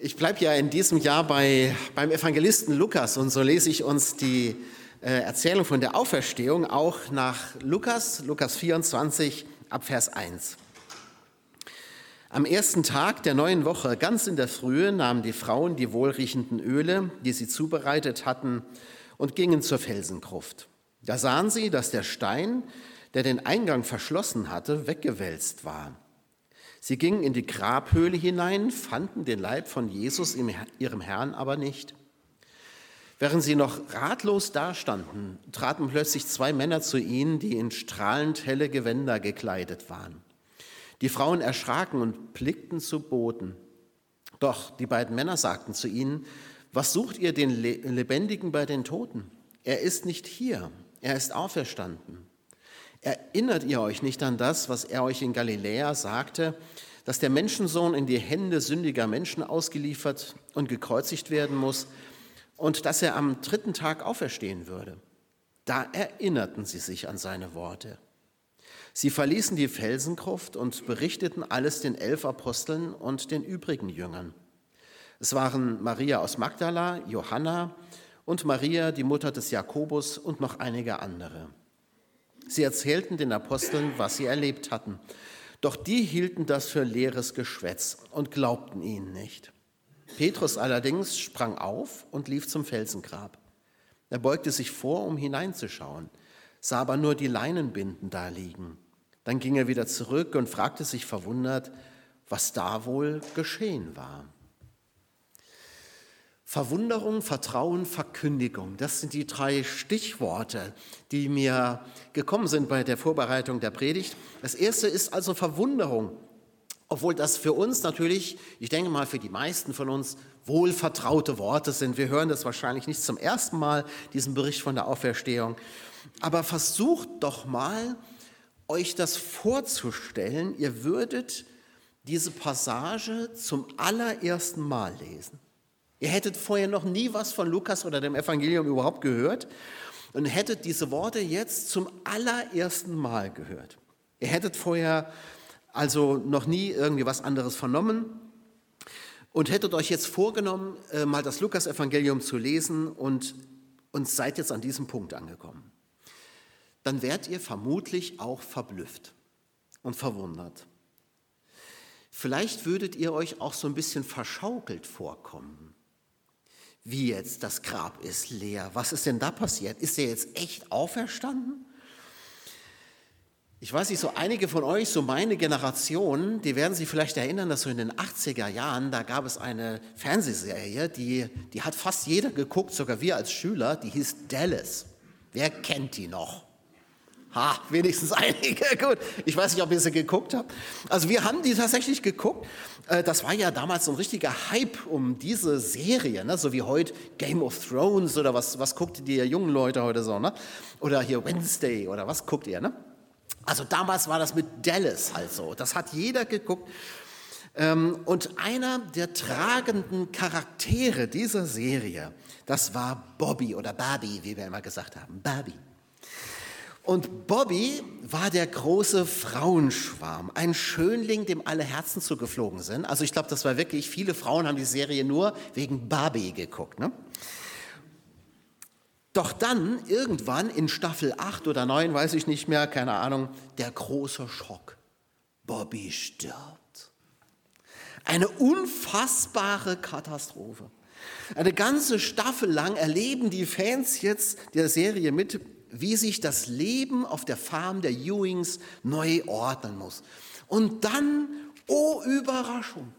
Ich bleibe ja in diesem Jahr bei, beim Evangelisten Lukas und so lese ich uns die äh, Erzählung von der Auferstehung auch nach Lukas, Lukas 24 ab Vers 1. Am ersten Tag der neuen Woche, ganz in der Frühe, nahmen die Frauen die wohlriechenden Öle, die sie zubereitet hatten, und gingen zur Felsengruft. Da sahen sie, dass der Stein, der den Eingang verschlossen hatte, weggewälzt war. Sie gingen in die Grabhöhle hinein, fanden den Leib von Jesus, ihrem Herrn, aber nicht. Während sie noch ratlos dastanden, traten plötzlich zwei Männer zu ihnen, die in strahlend helle Gewänder gekleidet waren. Die Frauen erschraken und blickten zu Boden. Doch die beiden Männer sagten zu ihnen, was sucht ihr den Lebendigen bei den Toten? Er ist nicht hier, er ist auferstanden. Erinnert ihr euch nicht an das, was er euch in Galiläa sagte, dass der Menschensohn in die Hände sündiger Menschen ausgeliefert und gekreuzigt werden muss und dass er am dritten Tag auferstehen würde? Da erinnerten sie sich an seine Worte. Sie verließen die Felsengruft und berichteten alles den elf Aposteln und den übrigen Jüngern. Es waren Maria aus Magdala, Johanna und Maria, die Mutter des Jakobus und noch einige andere. Sie erzählten den Aposteln, was sie erlebt hatten. Doch die hielten das für leeres Geschwätz und glaubten ihnen nicht. Petrus allerdings sprang auf und lief zum Felsengrab. Er beugte sich vor, um hineinzuschauen, sah aber nur die Leinenbinden da liegen. Dann ging er wieder zurück und fragte sich verwundert, was da wohl geschehen war. Verwunderung, Vertrauen, Verkündigung. Das sind die drei Stichworte, die mir gekommen sind bei der Vorbereitung der Predigt. Das erste ist also Verwunderung. Obwohl das für uns natürlich, ich denke mal für die meisten von uns, wohlvertraute Worte sind. Wir hören das wahrscheinlich nicht zum ersten Mal, diesen Bericht von der Auferstehung. Aber versucht doch mal, euch das vorzustellen. Ihr würdet diese Passage zum allerersten Mal lesen. Ihr hättet vorher noch nie was von Lukas oder dem Evangelium überhaupt gehört und hättet diese Worte jetzt zum allerersten Mal gehört. Ihr hättet vorher also noch nie irgendwie was anderes vernommen und hättet euch jetzt vorgenommen, äh, mal das Lukas-Evangelium zu lesen und, und seid jetzt an diesem Punkt angekommen. Dann werdet ihr vermutlich auch verblüfft und verwundert. Vielleicht würdet ihr euch auch so ein bisschen verschaukelt vorkommen. Wie jetzt, das Grab ist leer. Was ist denn da passiert? Ist er jetzt echt auferstanden? Ich weiß nicht, so einige von euch, so meine Generation, die werden sich vielleicht erinnern, dass so in den 80er Jahren, da gab es eine Fernsehserie, die, die hat fast jeder geguckt, sogar wir als Schüler, die hieß Dallas. Wer kennt die noch? Ha, wenigstens einige. Gut, ich weiß nicht, ob ihr sie geguckt habt. Also wir haben die tatsächlich geguckt. Äh, das war ja damals so ein richtiger Hype um diese Serie, ne? so wie heute Game of Thrones oder was, was guckt die jungen Leute heute so, ne? Oder hier Wednesday oder was guckt ihr, ne? Also damals war das mit Dallas halt so. Das hat jeder geguckt. Ähm, und einer der tragenden Charaktere dieser Serie, das war Bobby oder Barbie, wie wir immer gesagt haben. Barbie. Und Bobby war der große Frauenschwarm, ein Schönling, dem alle Herzen zugeflogen sind. Also ich glaube, das war wirklich, viele Frauen haben die Serie nur wegen Barbie geguckt. Ne? Doch dann, irgendwann in Staffel 8 oder 9, weiß ich nicht mehr, keine Ahnung, der große Schock. Bobby stirbt. Eine unfassbare Katastrophe. Eine ganze Staffel lang erleben die Fans jetzt der Serie mit, wie sich das Leben auf der Farm der Ewings neu ordnen muss. Und dann, oh Überraschung,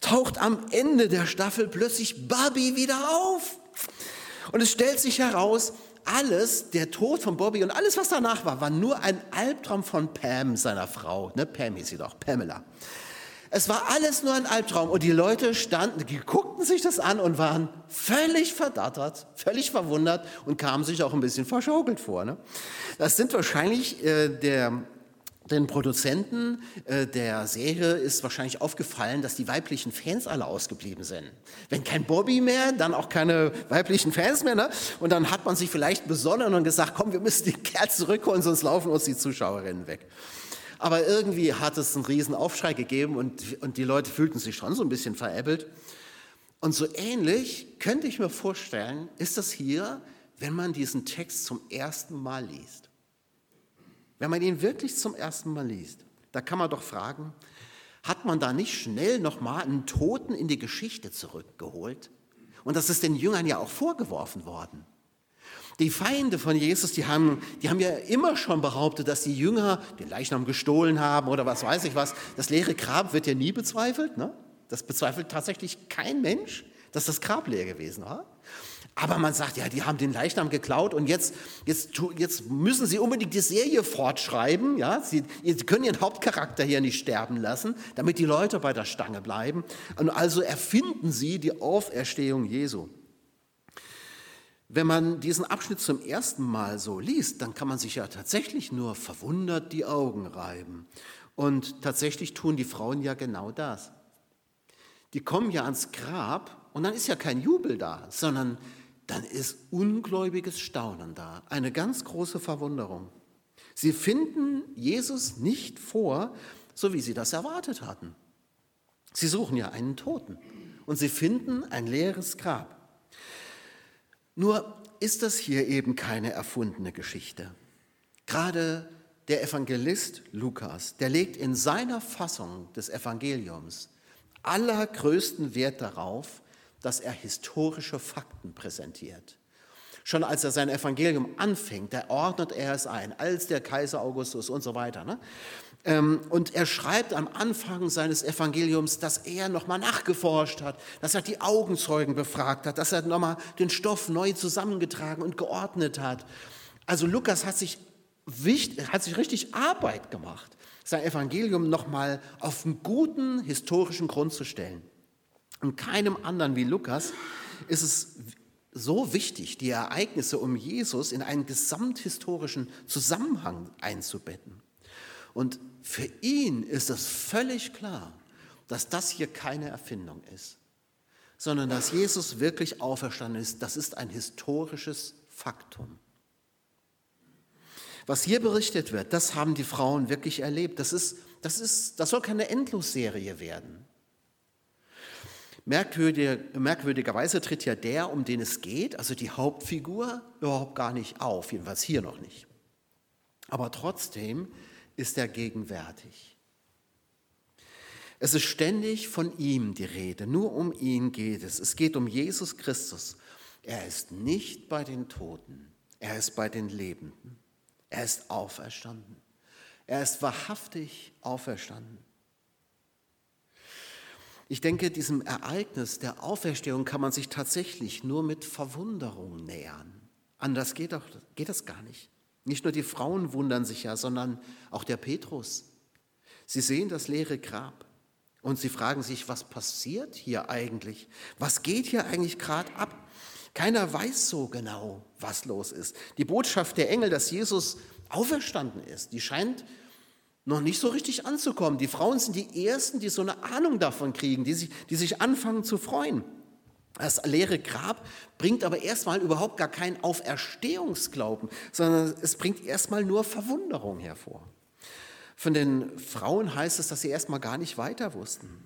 taucht am Ende der Staffel plötzlich Bobby wieder auf. Und es stellt sich heraus, alles, der Tod von Bobby und alles, was danach war, war nur ein Albtraum von Pam, seiner Frau. Ne? Pam hieß sie doch, Pamela. Es war alles nur ein Albtraum und die Leute standen, die guckten sich das an und waren völlig verdattert, völlig verwundert und kamen sich auch ein bisschen verschaukelt vor. Ne? Das sind wahrscheinlich äh, der, den Produzenten äh, der Serie ist wahrscheinlich aufgefallen, dass die weiblichen Fans alle ausgeblieben sind. Wenn kein Bobby mehr, dann auch keine weiblichen Fans mehr. Ne? Und dann hat man sich vielleicht besonnen und gesagt, komm, wir müssen den Kerl zurückholen, sonst laufen uns die Zuschauerinnen weg. Aber irgendwie hat es einen riesen Aufschrei gegeben und, und die Leute fühlten sich schon so ein bisschen veräppelt. Und so ähnlich könnte ich mir vorstellen, ist das hier, wenn man diesen Text zum ersten Mal liest. Wenn man ihn wirklich zum ersten Mal liest, da kann man doch fragen, hat man da nicht schnell nochmal einen Toten in die Geschichte zurückgeholt? Und das ist den Jüngern ja auch vorgeworfen worden. Die Feinde von Jesus, die haben, die haben ja immer schon behauptet, dass die Jünger den Leichnam gestohlen haben oder was weiß ich was. Das leere Grab wird ja nie bezweifelt. Ne? Das bezweifelt tatsächlich kein Mensch, dass das Grab leer gewesen war. Aber man sagt, ja, die haben den Leichnam geklaut und jetzt, jetzt, jetzt müssen sie unbedingt die Serie fortschreiben. Ja? Sie, sie können ihren Hauptcharakter hier nicht sterben lassen, damit die Leute bei der Stange bleiben. Und also erfinden sie die Auferstehung Jesu. Wenn man diesen Abschnitt zum ersten Mal so liest, dann kann man sich ja tatsächlich nur verwundert die Augen reiben. Und tatsächlich tun die Frauen ja genau das. Die kommen ja ans Grab und dann ist ja kein Jubel da, sondern dann ist ungläubiges Staunen da, eine ganz große Verwunderung. Sie finden Jesus nicht vor, so wie sie das erwartet hatten. Sie suchen ja einen Toten und sie finden ein leeres Grab. Nur ist das hier eben keine erfundene Geschichte. Gerade der Evangelist Lukas, der legt in seiner Fassung des Evangeliums allergrößten Wert darauf, dass er historische Fakten präsentiert. Schon als er sein Evangelium anfängt, da ordnet er es ein, als der Kaiser Augustus und so weiter. Ne? Ähm, und er schreibt am Anfang seines Evangeliums, dass er nochmal nachgeforscht hat, dass er die Augenzeugen befragt hat, dass er nochmal den Stoff neu zusammengetragen und geordnet hat. Also Lukas hat sich, hat sich richtig Arbeit gemacht, sein Evangelium nochmal auf einen guten historischen Grund zu stellen. Und keinem anderen wie Lukas ist es so wichtig, die Ereignisse um Jesus in einen gesamthistorischen Zusammenhang einzubetten. Und für ihn ist es völlig klar, dass das hier keine Erfindung ist, sondern dass Jesus wirklich auferstanden ist. Das ist ein historisches Faktum. Was hier berichtet wird, das haben die Frauen wirklich erlebt. Das, ist, das, ist, das soll keine Endlosserie werden. merkwürdigerweise tritt ja der, um den es geht, also die Hauptfigur, überhaupt gar nicht auf, jedenfalls hier noch nicht. Aber trotzdem ist er gegenwärtig. Es ist ständig von ihm die Rede, nur um ihn geht es. Es geht um Jesus Christus. Er ist nicht bei den Toten, er ist bei den Lebenden. Er ist auferstanden. Er ist wahrhaftig auferstanden. Ich denke, diesem Ereignis der Auferstehung kann man sich tatsächlich nur mit Verwunderung nähern. Anders geht, auch, geht das gar nicht. Nicht nur die Frauen wundern sich ja, sondern auch der Petrus. Sie sehen das leere Grab und sie fragen sich, was passiert hier eigentlich? Was geht hier eigentlich gerade ab? Keiner weiß so genau, was los ist. Die Botschaft der Engel, dass Jesus auferstanden ist, die scheint noch nicht so richtig anzukommen. Die Frauen sind die Ersten, die so eine Ahnung davon kriegen, die sich, die sich anfangen zu freuen. Das leere Grab bringt aber erstmal überhaupt gar keinen Auferstehungsglauben, sondern es bringt erstmal nur Verwunderung hervor. Von den Frauen heißt es, dass sie erstmal gar nicht weiter wussten.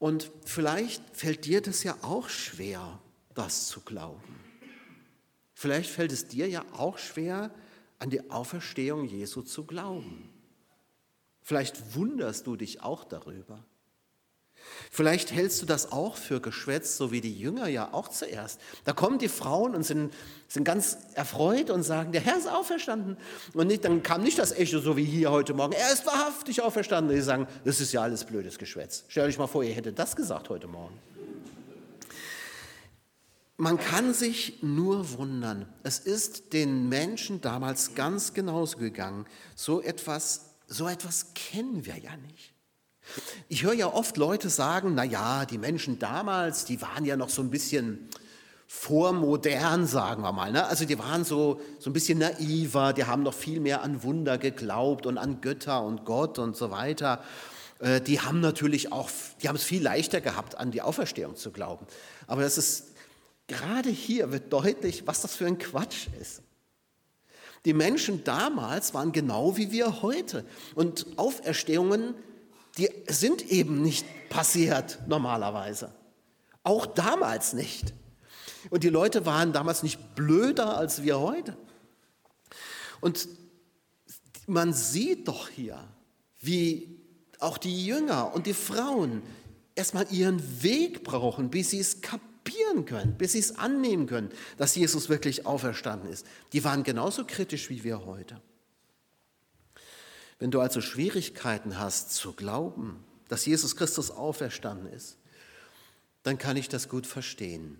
Und vielleicht fällt dir das ja auch schwer, das zu glauben. Vielleicht fällt es dir ja auch schwer, an die Auferstehung Jesu zu glauben. Vielleicht wunderst du dich auch darüber. Vielleicht hältst du das auch für Geschwätz, so wie die Jünger ja auch zuerst. Da kommen die Frauen und sind, sind ganz erfreut und sagen, der Herr ist auferstanden. Und nicht, dann kam nicht das Echo, so wie hier heute Morgen, er ist wahrhaftig auferstanden. Die sagen, das ist ja alles blödes Geschwätz. Stell euch mal vor, ihr hättet das gesagt heute Morgen. Man kann sich nur wundern. Es ist den Menschen damals ganz genauso gegangen. So etwas, so etwas kennen wir ja nicht. Ich höre ja oft Leute sagen, na ja, die Menschen damals, die waren ja noch so ein bisschen vormodern, sagen wir mal. Ne? Also die waren so, so ein bisschen naiver, die haben noch viel mehr an Wunder geglaubt und an Götter und Gott und so weiter. Äh, die haben natürlich auch, die haben es viel leichter gehabt, an die Auferstehung zu glauben. Aber das ist, gerade hier wird deutlich, was das für ein Quatsch ist. Die Menschen damals waren genau wie wir heute. Und Auferstehungen die sind eben nicht passiert normalerweise. Auch damals nicht. Und die Leute waren damals nicht blöder als wir heute. Und man sieht doch hier, wie auch die Jünger und die Frauen erstmal ihren Weg brauchen, bis sie es kapieren können, bis sie es annehmen können, dass Jesus wirklich auferstanden ist. Die waren genauso kritisch wie wir heute. Wenn du also Schwierigkeiten hast zu glauben, dass Jesus Christus auferstanden ist, dann kann ich das gut verstehen.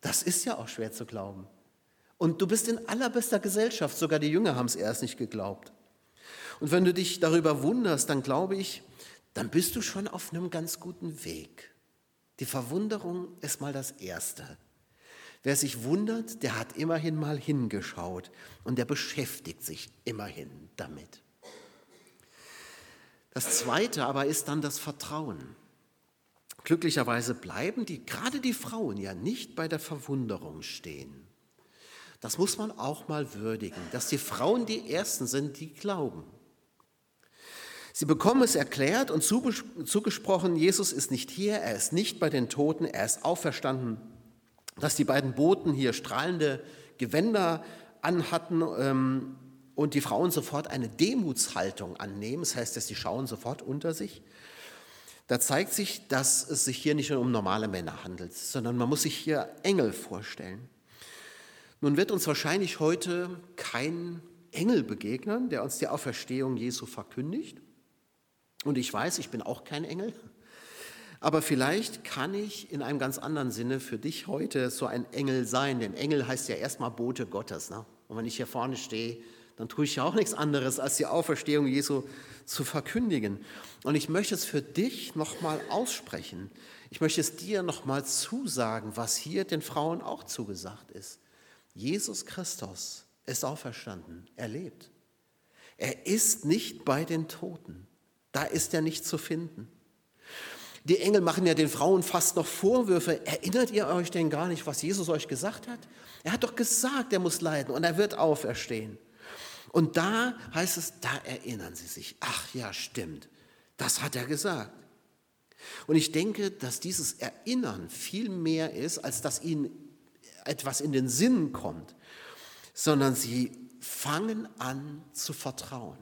Das ist ja auch schwer zu glauben. Und du bist in allerbester Gesellschaft, sogar die Jünger haben es erst nicht geglaubt. Und wenn du dich darüber wunderst, dann glaube ich, dann bist du schon auf einem ganz guten Weg. Die Verwunderung ist mal das Erste. Wer sich wundert, der hat immerhin mal hingeschaut und der beschäftigt sich immerhin damit. Das Zweite aber ist dann das Vertrauen. Glücklicherweise bleiben die, gerade die Frauen ja nicht bei der Verwunderung stehen. Das muss man auch mal würdigen, dass die Frauen die Ersten sind, die glauben. Sie bekommen es erklärt und zugesprochen, Jesus ist nicht hier, er ist nicht bei den Toten, er ist auferstanden. Dass die beiden Boten hier strahlende Gewänder anhatten ähm, und die Frauen sofort eine Demutshaltung annehmen, das heißt, dass sie schauen sofort unter sich. Da zeigt sich, dass es sich hier nicht nur um normale Männer handelt, sondern man muss sich hier Engel vorstellen. Nun wird uns wahrscheinlich heute kein Engel begegnen, der uns die Auferstehung Jesu verkündigt. Und ich weiß, ich bin auch kein Engel. Aber vielleicht kann ich in einem ganz anderen Sinne für dich heute so ein Engel sein. Denn Engel heißt ja erstmal Bote Gottes. Ne? Und wenn ich hier vorne stehe, dann tue ich ja auch nichts anderes, als die Auferstehung Jesu zu verkündigen. Und ich möchte es für dich nochmal aussprechen. Ich möchte es dir nochmal zusagen, was hier den Frauen auch zugesagt ist. Jesus Christus ist auferstanden, er lebt. Er ist nicht bei den Toten. Da ist er nicht zu finden. Die Engel machen ja den Frauen fast noch Vorwürfe. Erinnert ihr euch denn gar nicht, was Jesus euch gesagt hat? Er hat doch gesagt, er muss leiden und er wird auferstehen. Und da heißt es, da erinnern sie sich. Ach ja, stimmt. Das hat er gesagt. Und ich denke, dass dieses Erinnern viel mehr ist, als dass ihnen etwas in den Sinn kommt, sondern sie fangen an zu vertrauen.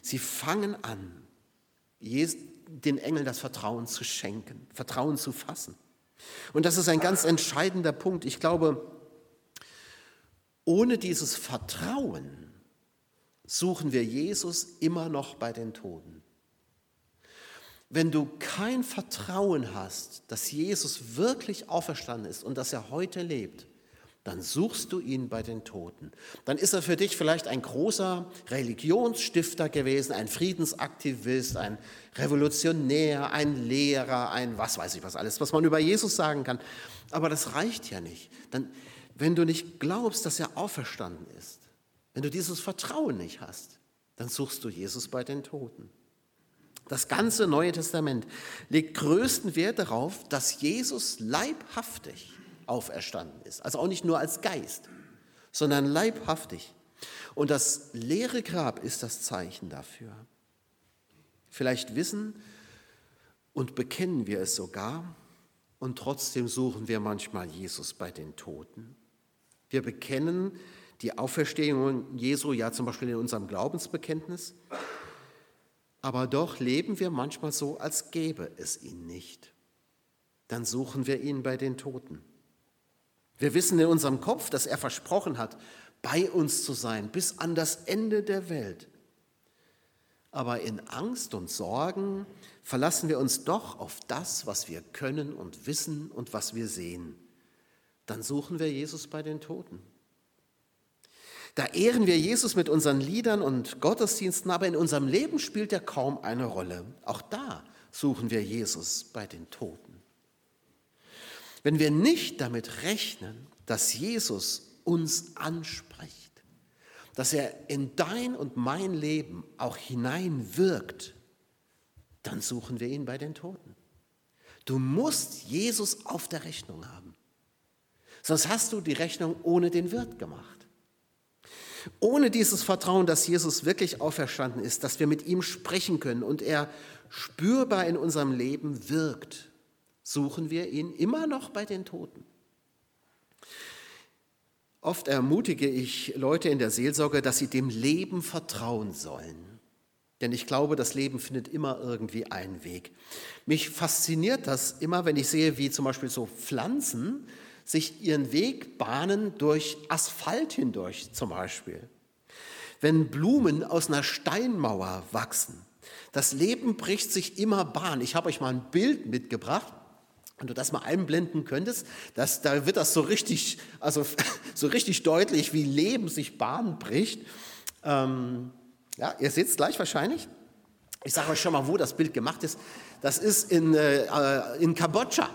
Sie fangen an, den Engeln das Vertrauen zu schenken, Vertrauen zu fassen. Und das ist ein ganz entscheidender Punkt. Ich glaube, ohne dieses Vertrauen suchen wir Jesus immer noch bei den Toten. Wenn du kein Vertrauen hast, dass Jesus wirklich auferstanden ist und dass er heute lebt, dann suchst du ihn bei den Toten. Dann ist er für dich vielleicht ein großer Religionsstifter gewesen, ein Friedensaktivist, ein Revolutionär, ein Lehrer, ein was weiß ich was alles, was man über Jesus sagen kann. Aber das reicht ja nicht. Dann, wenn du nicht glaubst, dass er auferstanden ist, wenn du dieses Vertrauen nicht hast, dann suchst du Jesus bei den Toten. Das ganze Neue Testament legt größten Wert darauf, dass Jesus leibhaftig auferstanden ist. Also auch nicht nur als Geist, sondern leibhaftig. Und das leere Grab ist das Zeichen dafür. Vielleicht wissen und bekennen wir es sogar und trotzdem suchen wir manchmal Jesus bei den Toten. Wir bekennen die Auferstehung Jesu ja zum Beispiel in unserem Glaubensbekenntnis, aber doch leben wir manchmal so, als gäbe es ihn nicht. Dann suchen wir ihn bei den Toten. Wir wissen in unserem Kopf, dass er versprochen hat, bei uns zu sein bis an das Ende der Welt. Aber in Angst und Sorgen verlassen wir uns doch auf das, was wir können und wissen und was wir sehen. Dann suchen wir Jesus bei den Toten. Da ehren wir Jesus mit unseren Liedern und Gottesdiensten, aber in unserem Leben spielt er kaum eine Rolle. Auch da suchen wir Jesus bei den Toten. Wenn wir nicht damit rechnen, dass Jesus uns anspricht, dass er in dein und mein Leben auch hineinwirkt, dann suchen wir ihn bei den Toten. Du musst Jesus auf der Rechnung haben. Sonst hast du die Rechnung ohne den Wirt gemacht. Ohne dieses Vertrauen, dass Jesus wirklich auferstanden ist, dass wir mit ihm sprechen können und er spürbar in unserem Leben wirkt, suchen wir ihn immer noch bei den Toten. Oft ermutige ich Leute in der Seelsorge, dass sie dem Leben vertrauen sollen. Denn ich glaube, das Leben findet immer irgendwie einen Weg. Mich fasziniert das immer, wenn ich sehe, wie zum Beispiel so Pflanzen sich ihren Weg bahnen durch Asphalt hindurch zum Beispiel. Wenn Blumen aus einer Steinmauer wachsen, das Leben bricht sich immer Bahn. Ich habe euch mal ein Bild mitgebracht. Wenn du das mal einblenden könntest, das, da wird das so richtig, also so richtig deutlich, wie Leben sich Bahn bricht. Ähm, ja, ihr seht es gleich wahrscheinlich. Ich sage euch schon mal, wo das Bild gemacht ist. Das ist in, äh, in Kambodscha.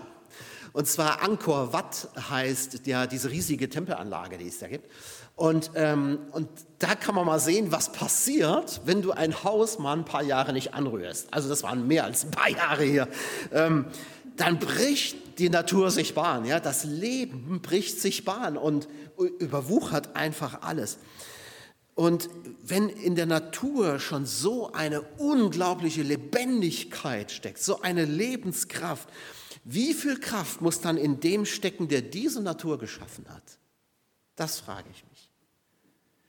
Und zwar Angkor Wat heißt ja diese riesige Tempelanlage, die es da gibt. Und, ähm, und da kann man mal sehen, was passiert, wenn du ein Haus mal ein paar Jahre nicht anrührst. Also das waren mehr als ein paar Jahre hier. Ähm, dann bricht die Natur sich Bahn. Ja? Das Leben bricht sich Bahn und überwuchert einfach alles. Und wenn in der Natur schon so eine unglaubliche Lebendigkeit steckt, so eine Lebenskraft, wie viel Kraft muss dann in dem stecken, der diese Natur geschaffen hat? Das frage ich mich.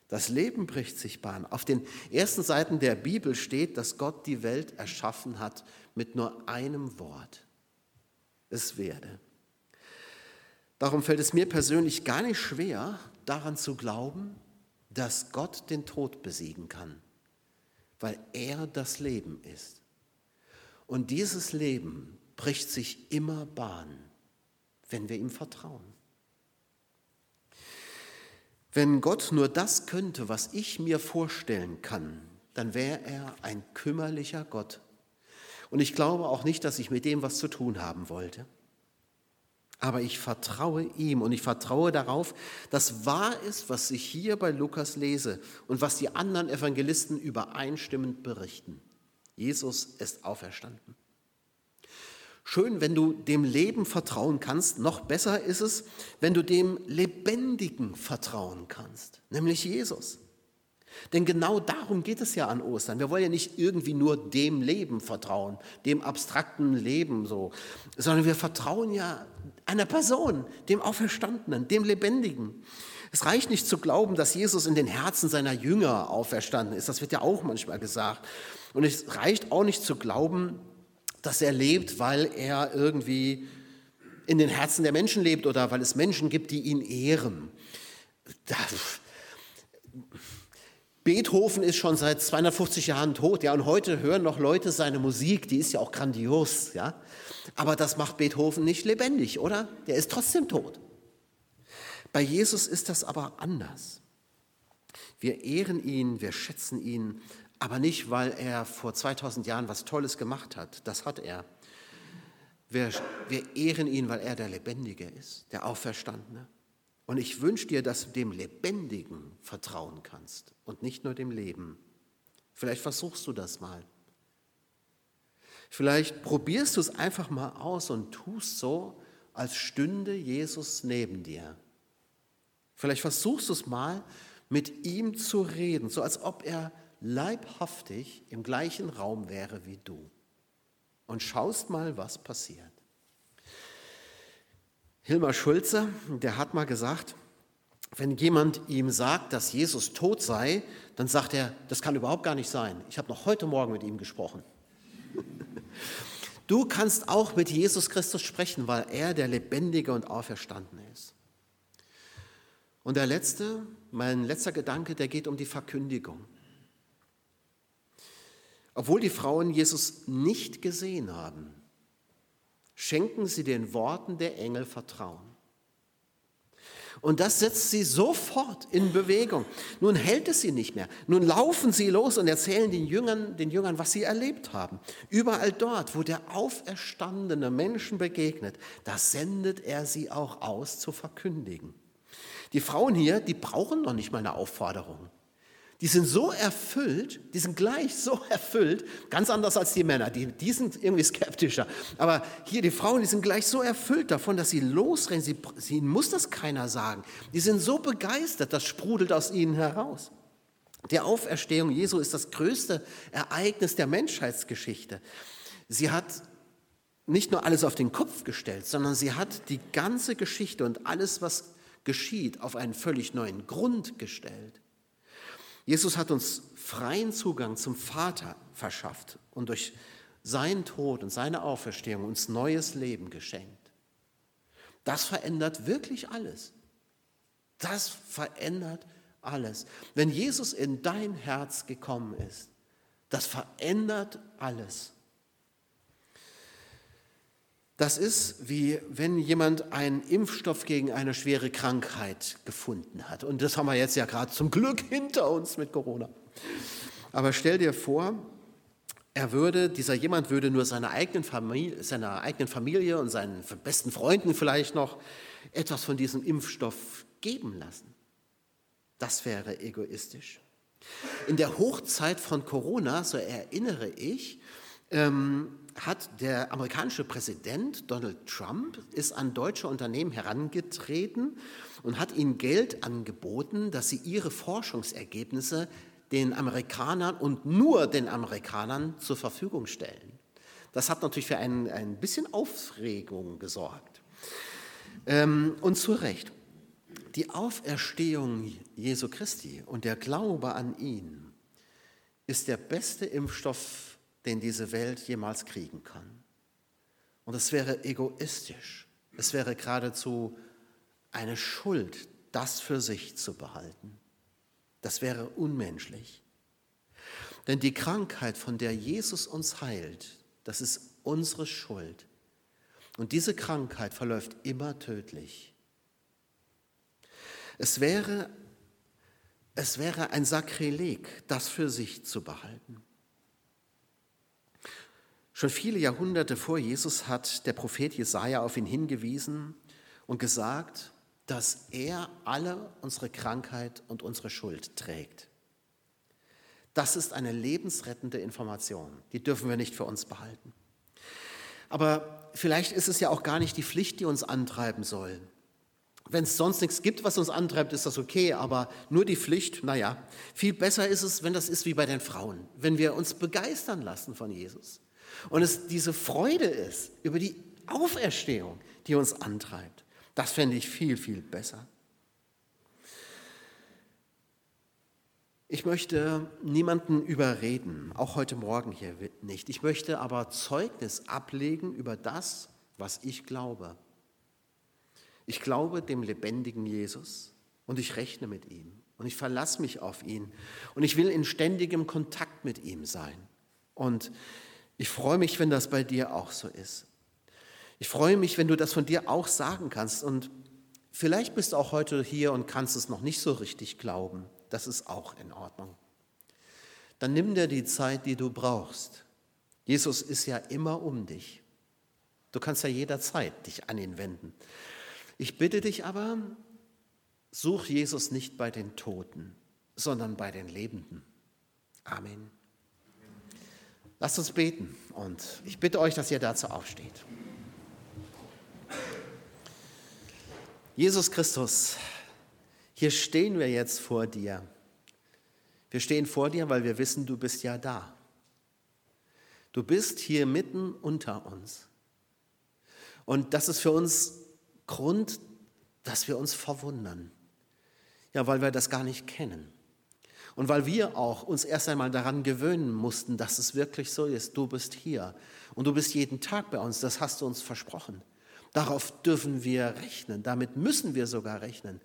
Das Leben bricht sich Bahn. Auf den ersten Seiten der Bibel steht, dass Gott die Welt erschaffen hat mit nur einem Wort. Es werde. Darum fällt es mir persönlich gar nicht schwer, daran zu glauben, dass Gott den Tod besiegen kann, weil er das Leben ist. Und dieses Leben bricht sich immer Bahn, wenn wir ihm vertrauen. Wenn Gott nur das könnte, was ich mir vorstellen kann, dann wäre er ein kümmerlicher Gott. Und ich glaube auch nicht, dass ich mit dem was zu tun haben wollte. Aber ich vertraue ihm und ich vertraue darauf, dass wahr ist, was ich hier bei Lukas lese und was die anderen Evangelisten übereinstimmend berichten. Jesus ist auferstanden. Schön, wenn du dem Leben vertrauen kannst. Noch besser ist es, wenn du dem Lebendigen vertrauen kannst, nämlich Jesus. Denn genau darum geht es ja an Ostern. Wir wollen ja nicht irgendwie nur dem Leben vertrauen, dem abstrakten Leben so, sondern wir vertrauen ja einer Person, dem Auferstandenen, dem Lebendigen. Es reicht nicht zu glauben, dass Jesus in den Herzen seiner Jünger auferstanden ist. Das wird ja auch manchmal gesagt. Und es reicht auch nicht zu glauben, dass er lebt, weil er irgendwie in den Herzen der Menschen lebt oder weil es Menschen gibt, die ihn ehren. Beethoven ist schon seit 250 Jahren tot, ja, und heute hören noch Leute seine Musik, die ist ja auch grandios, ja. Aber das macht Beethoven nicht lebendig, oder? Der ist trotzdem tot. Bei Jesus ist das aber anders. Wir ehren ihn, wir schätzen ihn, aber nicht, weil er vor 2000 Jahren was Tolles gemacht hat. Das hat er. Wir, wir ehren ihn, weil er der Lebendige ist, der Auferstandene. Und ich wünsche dir, dass du dem Lebendigen vertrauen kannst und nicht nur dem Leben. Vielleicht versuchst du das mal. Vielleicht probierst du es einfach mal aus und tust so, als stünde Jesus neben dir. Vielleicht versuchst du es mal, mit ihm zu reden, so als ob er leibhaftig im gleichen Raum wäre wie du. Und schaust mal, was passiert. Hilmar Schulze, der hat mal gesagt, wenn jemand ihm sagt, dass Jesus tot sei, dann sagt er, das kann überhaupt gar nicht sein. Ich habe noch heute Morgen mit ihm gesprochen. Du kannst auch mit Jesus Christus sprechen, weil er der Lebendige und Auferstandene ist. Und der letzte, mein letzter Gedanke, der geht um die Verkündigung. Obwohl die Frauen Jesus nicht gesehen haben, schenken sie den Worten der Engel Vertrauen. Und das setzt sie sofort in Bewegung. Nun hält es sie nicht mehr. Nun laufen sie los und erzählen den Jüngern, den Jüngern, was sie erlebt haben. Überall dort, wo der auferstandene Menschen begegnet, da sendet er sie auch aus zu verkündigen. Die Frauen hier, die brauchen noch nicht mal eine Aufforderung. Die sind so erfüllt, die sind gleich so erfüllt, ganz anders als die Männer, die, die sind irgendwie skeptischer. Aber hier die Frauen, die sind gleich so erfüllt davon, dass sie losrennen, sie, ihnen muss das keiner sagen. Die sind so begeistert, das sprudelt aus ihnen heraus. Die Auferstehung Jesu ist das größte Ereignis der Menschheitsgeschichte. Sie hat nicht nur alles auf den Kopf gestellt, sondern sie hat die ganze Geschichte und alles, was geschieht, auf einen völlig neuen Grund gestellt. Jesus hat uns freien Zugang zum Vater verschafft und durch seinen Tod und seine Auferstehung uns neues Leben geschenkt. Das verändert wirklich alles. Das verändert alles. Wenn Jesus in dein Herz gekommen ist, das verändert alles. Das ist wie wenn jemand einen Impfstoff gegen eine schwere Krankheit gefunden hat. Und das haben wir jetzt ja gerade zum Glück hinter uns mit Corona. Aber stell dir vor, er würde, dieser jemand würde nur seiner eigenen Familie, seiner eigenen Familie und seinen besten Freunden vielleicht noch etwas von diesem Impfstoff geben lassen. Das wäre egoistisch. In der Hochzeit von Corona, so erinnere ich, ähm, hat der amerikanische Präsident Donald Trump ist an deutsche Unternehmen herangetreten und hat ihnen Geld angeboten, dass sie ihre Forschungsergebnisse den Amerikanern und nur den Amerikanern zur Verfügung stellen. Das hat natürlich für ein, ein bisschen Aufregung gesorgt. Ähm, und zu Recht. Die Auferstehung Jesu Christi und der Glaube an ihn ist der beste Impfstoff den diese Welt jemals kriegen kann. Und es wäre egoistisch, es wäre geradezu eine Schuld, das für sich zu behalten. Das wäre unmenschlich. Denn die Krankheit, von der Jesus uns heilt, das ist unsere Schuld. Und diese Krankheit verläuft immer tödlich. Es wäre, es wäre ein Sakrileg, das für sich zu behalten. Schon viele Jahrhunderte vor Jesus hat der Prophet Jesaja auf ihn hingewiesen und gesagt, dass er alle unsere Krankheit und unsere Schuld trägt. Das ist eine lebensrettende Information. Die dürfen wir nicht für uns behalten. Aber vielleicht ist es ja auch gar nicht die Pflicht, die uns antreiben soll. Wenn es sonst nichts gibt, was uns antreibt, ist das okay, aber nur die Pflicht, naja, viel besser ist es, wenn das ist wie bei den Frauen, wenn wir uns begeistern lassen von Jesus und es diese Freude ist über die Auferstehung, die uns antreibt. Das fände ich viel, viel besser. Ich möchte niemanden überreden, auch heute Morgen hier nicht. Ich möchte aber Zeugnis ablegen über das, was ich glaube. Ich glaube dem lebendigen Jesus und ich rechne mit ihm und ich verlasse mich auf ihn und ich will in ständigem Kontakt mit ihm sein. Und ich freue mich, wenn das bei dir auch so ist. Ich freue mich, wenn du das von dir auch sagen kannst. Und vielleicht bist du auch heute hier und kannst es noch nicht so richtig glauben. Das ist auch in Ordnung. Dann nimm dir die Zeit, die du brauchst. Jesus ist ja immer um dich. Du kannst ja jederzeit dich an ihn wenden. Ich bitte dich aber, such Jesus nicht bei den Toten, sondern bei den Lebenden. Amen. Lasst uns beten und ich bitte euch, dass ihr dazu aufsteht. Jesus Christus, hier stehen wir jetzt vor dir. Wir stehen vor dir, weil wir wissen, du bist ja da. Du bist hier mitten unter uns. Und das ist für uns Grund, dass wir uns verwundern. Ja, weil wir das gar nicht kennen. Und weil wir auch uns erst einmal daran gewöhnen mussten, dass es wirklich so ist, du bist hier und du bist jeden Tag bei uns, das hast du uns versprochen. Darauf dürfen wir rechnen, damit müssen wir sogar rechnen.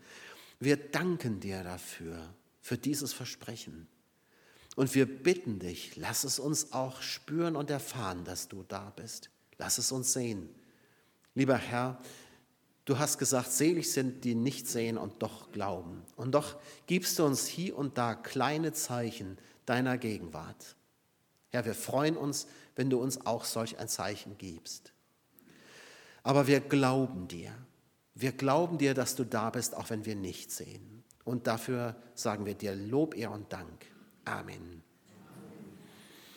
Wir danken dir dafür, für dieses Versprechen. Und wir bitten dich, lass es uns auch spüren und erfahren, dass du da bist. Lass es uns sehen. Lieber Herr, Du hast gesagt, selig sind, die nicht sehen und doch glauben. Und doch gibst du uns hier und da kleine Zeichen deiner Gegenwart. Herr, wir freuen uns, wenn du uns auch solch ein Zeichen gibst. Aber wir glauben dir. Wir glauben dir, dass du da bist, auch wenn wir nicht sehen. Und dafür sagen wir dir Lob, Ehr und Dank. Amen.